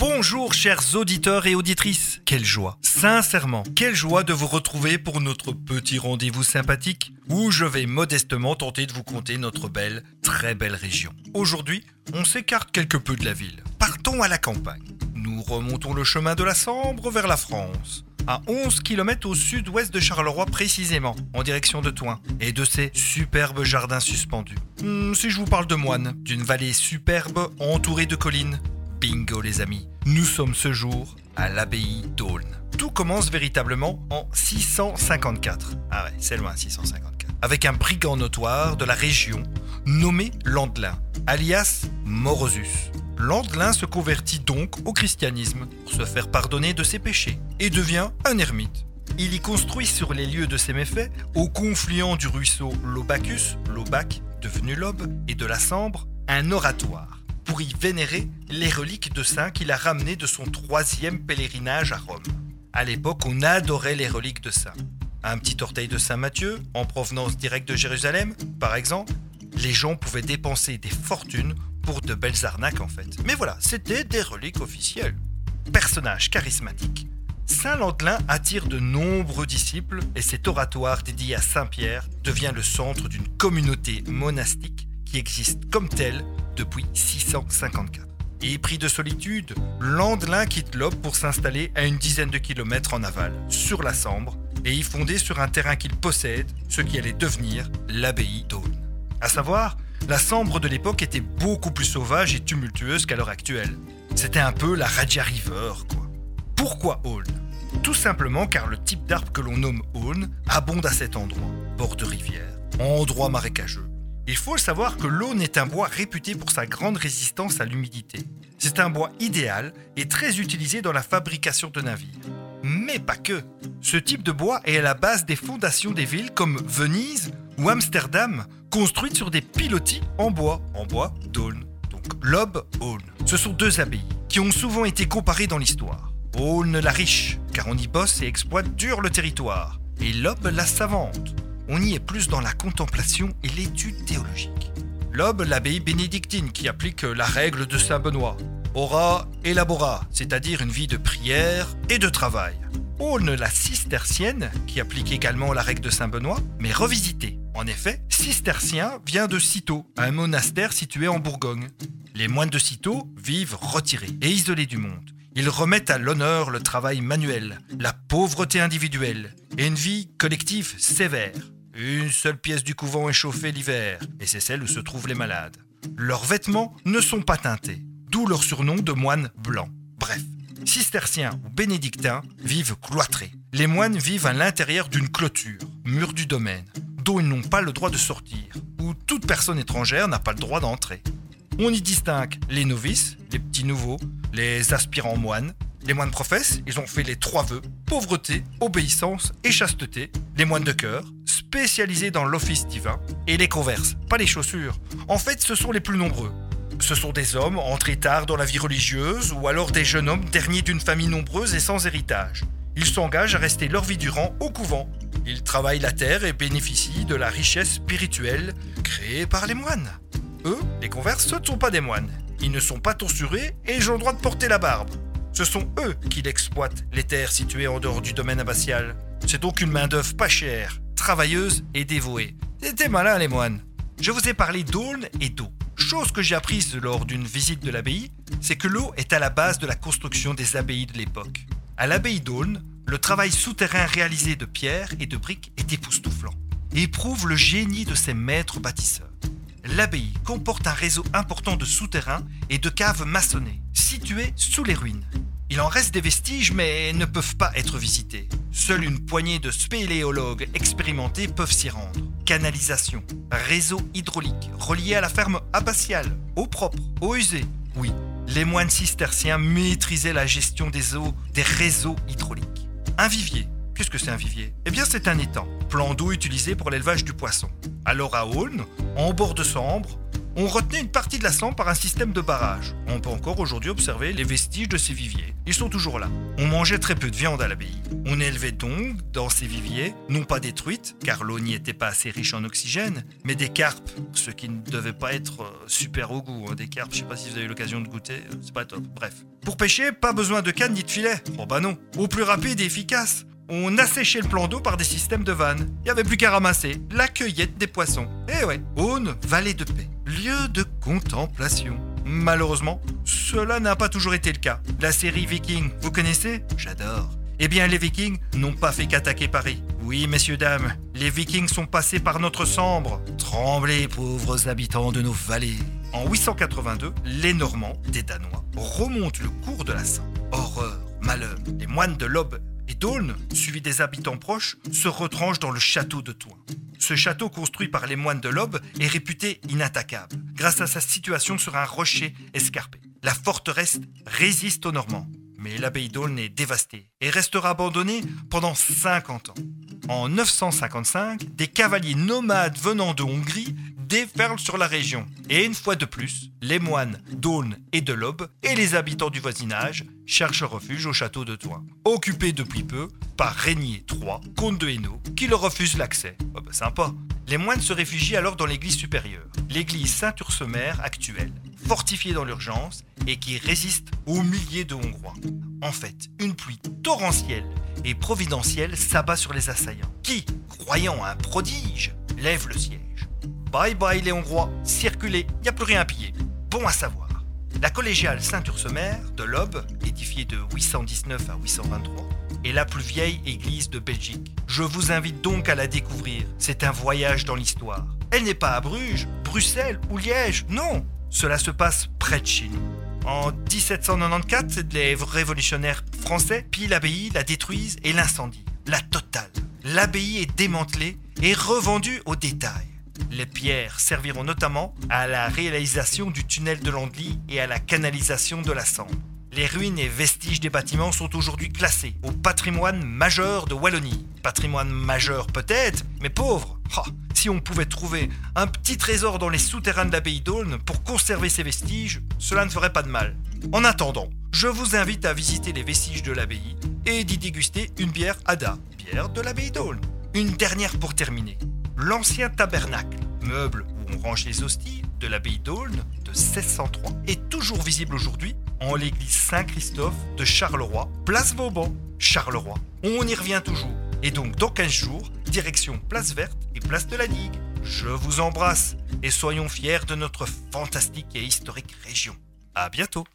Bonjour chers auditeurs et auditrices. Quelle joie, sincèrement, quelle joie de vous retrouver pour notre petit rendez-vous sympathique où je vais modestement tenter de vous conter notre belle, très belle région. Aujourd'hui, on s'écarte quelque peu de la ville. Partons à la campagne. Nous remontons le chemin de la Sambre vers la France à 11 km au sud-ouest de Charleroi précisément, en direction de Toin, et de ses superbes jardins suspendus. Hmm, si je vous parle de Moine, d'une vallée superbe entourée de collines, bingo les amis, nous sommes ce jour à l'abbaye d'Aulne. Tout commence véritablement en 654. Ah ouais, c'est loin 654. Avec un brigand notoire de la région nommé Landelin, alias Morosus. Landelin se convertit donc au christianisme pour se faire pardonner de ses péchés et devient un ermite. Il y construit sur les lieux de ses méfaits, au confluent du ruisseau Lobacus, Lobac, devenu Lobe, et de la Sambre, un oratoire pour y vénérer les reliques de saints qu'il a ramenées de son troisième pèlerinage à Rome. À l'époque, on adorait les reliques de saints. Un petit orteil de Saint Matthieu, en provenance directe de Jérusalem, par exemple, les gens pouvaient dépenser des fortunes pour de belles arnaques en fait. Mais voilà, c'était des reliques officielles. Personnage charismatique, Saint Landelin attire de nombreux disciples et cet oratoire dédié à Saint Pierre devient le centre d'une communauté monastique qui existe comme telle depuis 654. Et pris de solitude, Landelin quitte l'Aube pour s'installer à une dizaine de kilomètres en aval, sur la Sambre, et y fonder sur un terrain qu'il possède ce qui allait devenir l'abbaye d'Aulne. À savoir, la Sambre de l'époque était beaucoup plus sauvage et tumultueuse qu'à l'heure actuelle. C'était un peu la Raja River, quoi. Pourquoi Aulne? Tout simplement car le type d'arbre que l'on nomme Aulne abonde à cet endroit, bord de rivière, endroit marécageux. Il faut savoir que l'aune est un bois réputé pour sa grande résistance à l'humidité. C'est un bois idéal et très utilisé dans la fabrication de navires. Mais pas que. Ce type de bois est à la base des fondations des villes comme Venise ou Amsterdam, construites sur des pilotis en bois, en bois d'Aulne. Donc Lobe, Aulne. Ce sont deux abbayes qui ont souvent été comparées dans l'histoire. Aulne la riche, car on y bosse et exploite dur le territoire. Et Lobe la savante. On y est plus dans la contemplation et l'étude théologique. Lobe, l'abbaye bénédictine qui applique la règle de Saint Benoît. Ora elabora, c'est-à-dire une vie de prière et de travail. Aulne la cistercienne, qui applique également la règle de Saint Benoît, mais revisitée. En effet, cistercien vient de Cîteaux, un monastère situé en Bourgogne. Les moines de Cîteaux vivent retirés et isolés du monde. Ils remettent à l'honneur le travail manuel, la pauvreté individuelle et une vie collective sévère. Une seule pièce du couvent est chauffée l'hiver, et c'est celle où se trouvent les malades. Leurs vêtements ne sont pas teintés, d'où leur surnom de moines blancs. Bref, cisterciens ou bénédictins vivent cloîtrés. Les moines vivent à l'intérieur d'une clôture, mur du domaine, dont ils n'ont pas le droit de sortir, où toute personne étrangère n'a pas le droit d'entrer. On y distingue les novices, les petits nouveaux, les aspirants moines. Les moines professes, ils ont fait les trois vœux pauvreté, obéissance et chasteté. Les moines de cœur, spécialisés dans l'office divin. Et les converses, pas les chaussures. En fait, ce sont les plus nombreux. Ce sont des hommes entrés tard dans la vie religieuse ou alors des jeunes hommes derniers d'une famille nombreuse et sans héritage. Ils s'engagent à rester leur vie durant au couvent. Ils travaillent la terre et bénéficient de la richesse spirituelle créée par les moines. Eux, les converses, ce ne sont pas des moines. Ils ne sont pas torturés et ils ont le droit de porter la barbe. Ce sont eux qui l'exploitent, les terres situées en dehors du domaine abbatial. C'est donc une main-d'œuvre pas chère, travailleuse et dévouée. C'était malin les moines. Je vous ai parlé d'aulne et d'eau. Chose que j'ai apprise lors d'une visite de l'abbaye, c'est que l'eau est à la base de la construction des abbayes de l'époque. À l'abbaye d'Aulne, le travail souterrain réalisé de pierre et de briques est époustouflant et prouve le génie de ses maîtres bâtisseurs. L'abbaye comporte un réseau important de souterrains et de caves maçonnées, situées sous les ruines. Il en reste des vestiges, mais ne peuvent pas être visités. Seule une poignée de spéléologues expérimentés peuvent s'y rendre. Canalisation, réseau hydraulique, relié à la ferme abbatiale, eau propre, eau usée. Oui, les moines cisterciens maîtrisaient la gestion des eaux des réseaux hydrauliques. Un vivier. Qu'est-ce que c'est un vivier? Eh bien, c'est un étang, plan d'eau utilisé pour l'élevage du poisson. Alors à Aulne, en bord de Sambre, on retenait une partie de la Sambre par un système de barrage. On peut encore aujourd'hui observer les vestiges de ces viviers. Ils sont toujours là. On mangeait très peu de viande à l'abbaye. On élevait donc dans ces viviers, non pas des truites, car l'eau n'y était pas assez riche en oxygène, mais des carpes, ce qui ne devait pas être euh, super au goût. hein. Des carpes, je sais pas si vous avez eu l'occasion de goûter, euh, c'est pas top. Bref. Pour pêcher, pas besoin de canne ni de filet. Oh bah non. Au plus rapide et efficace. On asséchait le plan d'eau par des systèmes de vannes. Il n'y avait plus qu'à ramasser la cueillette des poissons. Eh ouais, Aune, vallée de paix, lieu de contemplation. Malheureusement, cela n'a pas toujours été le cas. La série Viking, vous connaissez? J'adore. Eh bien, les Vikings n'ont pas fait qu'attaquer Paris. Oui, messieurs, dames, les Vikings sont passés par notre Sambre. Tremblez, pauvres habitants de nos vallées. En 882, les Normands, des Danois, remontent le cours de la Sambre. Horreur, malheur, les moines de l'Aube et d'Aulne, suivis des habitants proches, se retranchent dans le château de Toin. Ce château construit par les moines de l'Aube est réputé inattaquable, grâce à sa situation sur un rocher escarpé. La forteresse résiste aux Normands, mais l'abbaye d'Aulne est dévastée et restera abandonnée pendant 50 ans. En 955, des cavaliers nomades venant de Hongrie déferlent sur la région. Et une fois de plus, les moines d'Aulne et de l'Aube et les habitants du voisinage cherchent refuge au château de Toin, occupé depuis peu par Régnier III, comte de Hainaut, qui leur refuse l'accès. Oh bah sympa. Les moines se réfugient alors dans l'église supérieure, l'église Saint-Ursemer actuelle, fortifiée dans l'urgence et qui résiste aux milliers de Hongrois. En fait, une pluie torrentielle et providentielle s'abat sur les assaillants, qui, croyant à un prodige, lèvent le siège. Bye bye les Hongrois, circulez, y a plus rien à piller. Bon à savoir. La collégiale Saint-Ursemer de l'Aube, édifiée de 819 à 823, est la plus vieille église de Belgique. Je vous invite donc à la découvrir. C'est un voyage dans l'histoire. Elle n'est pas à Bruges, Bruxelles ou Liège, non. Cela se passe près de chez nous. En 1794, les révolutionnaires français pillent l'abbaye, la détruisent et l'incendient. La totale. L'abbaye est démantelée et revendue au détail. Les pierres serviront notamment à la réalisation du tunnel de Landly et à la canalisation de la Sambre. Les ruines et vestiges des bâtiments sont aujourd'hui classés au patrimoine majeur de Wallonie. Patrimoine majeur peut-être, mais pauvre. Si on pouvait trouver un petit trésor dans les souterrains de l'abbaye d'Aulne pour conserver ces vestiges, cela ne ferait pas de mal. En attendant, je vous invite à visiter les vestiges de l'abbaye et d'y déguster une bière Ada, bière de l'abbaye d'Aulne. Une dernière pour terminer. L'ancien tabernacle, meuble où on range les hosties de l'abbaye d'Aulne de 1603, est toujours visible aujourd'hui en l'église Saint-Christophe de Charleroi, place Vauban, Charleroi. On y revient toujours. Et donc dans 15 jours, direction place verte et place de la Digue. Je vous embrasse et soyons fiers de notre fantastique et historique région. À bientôt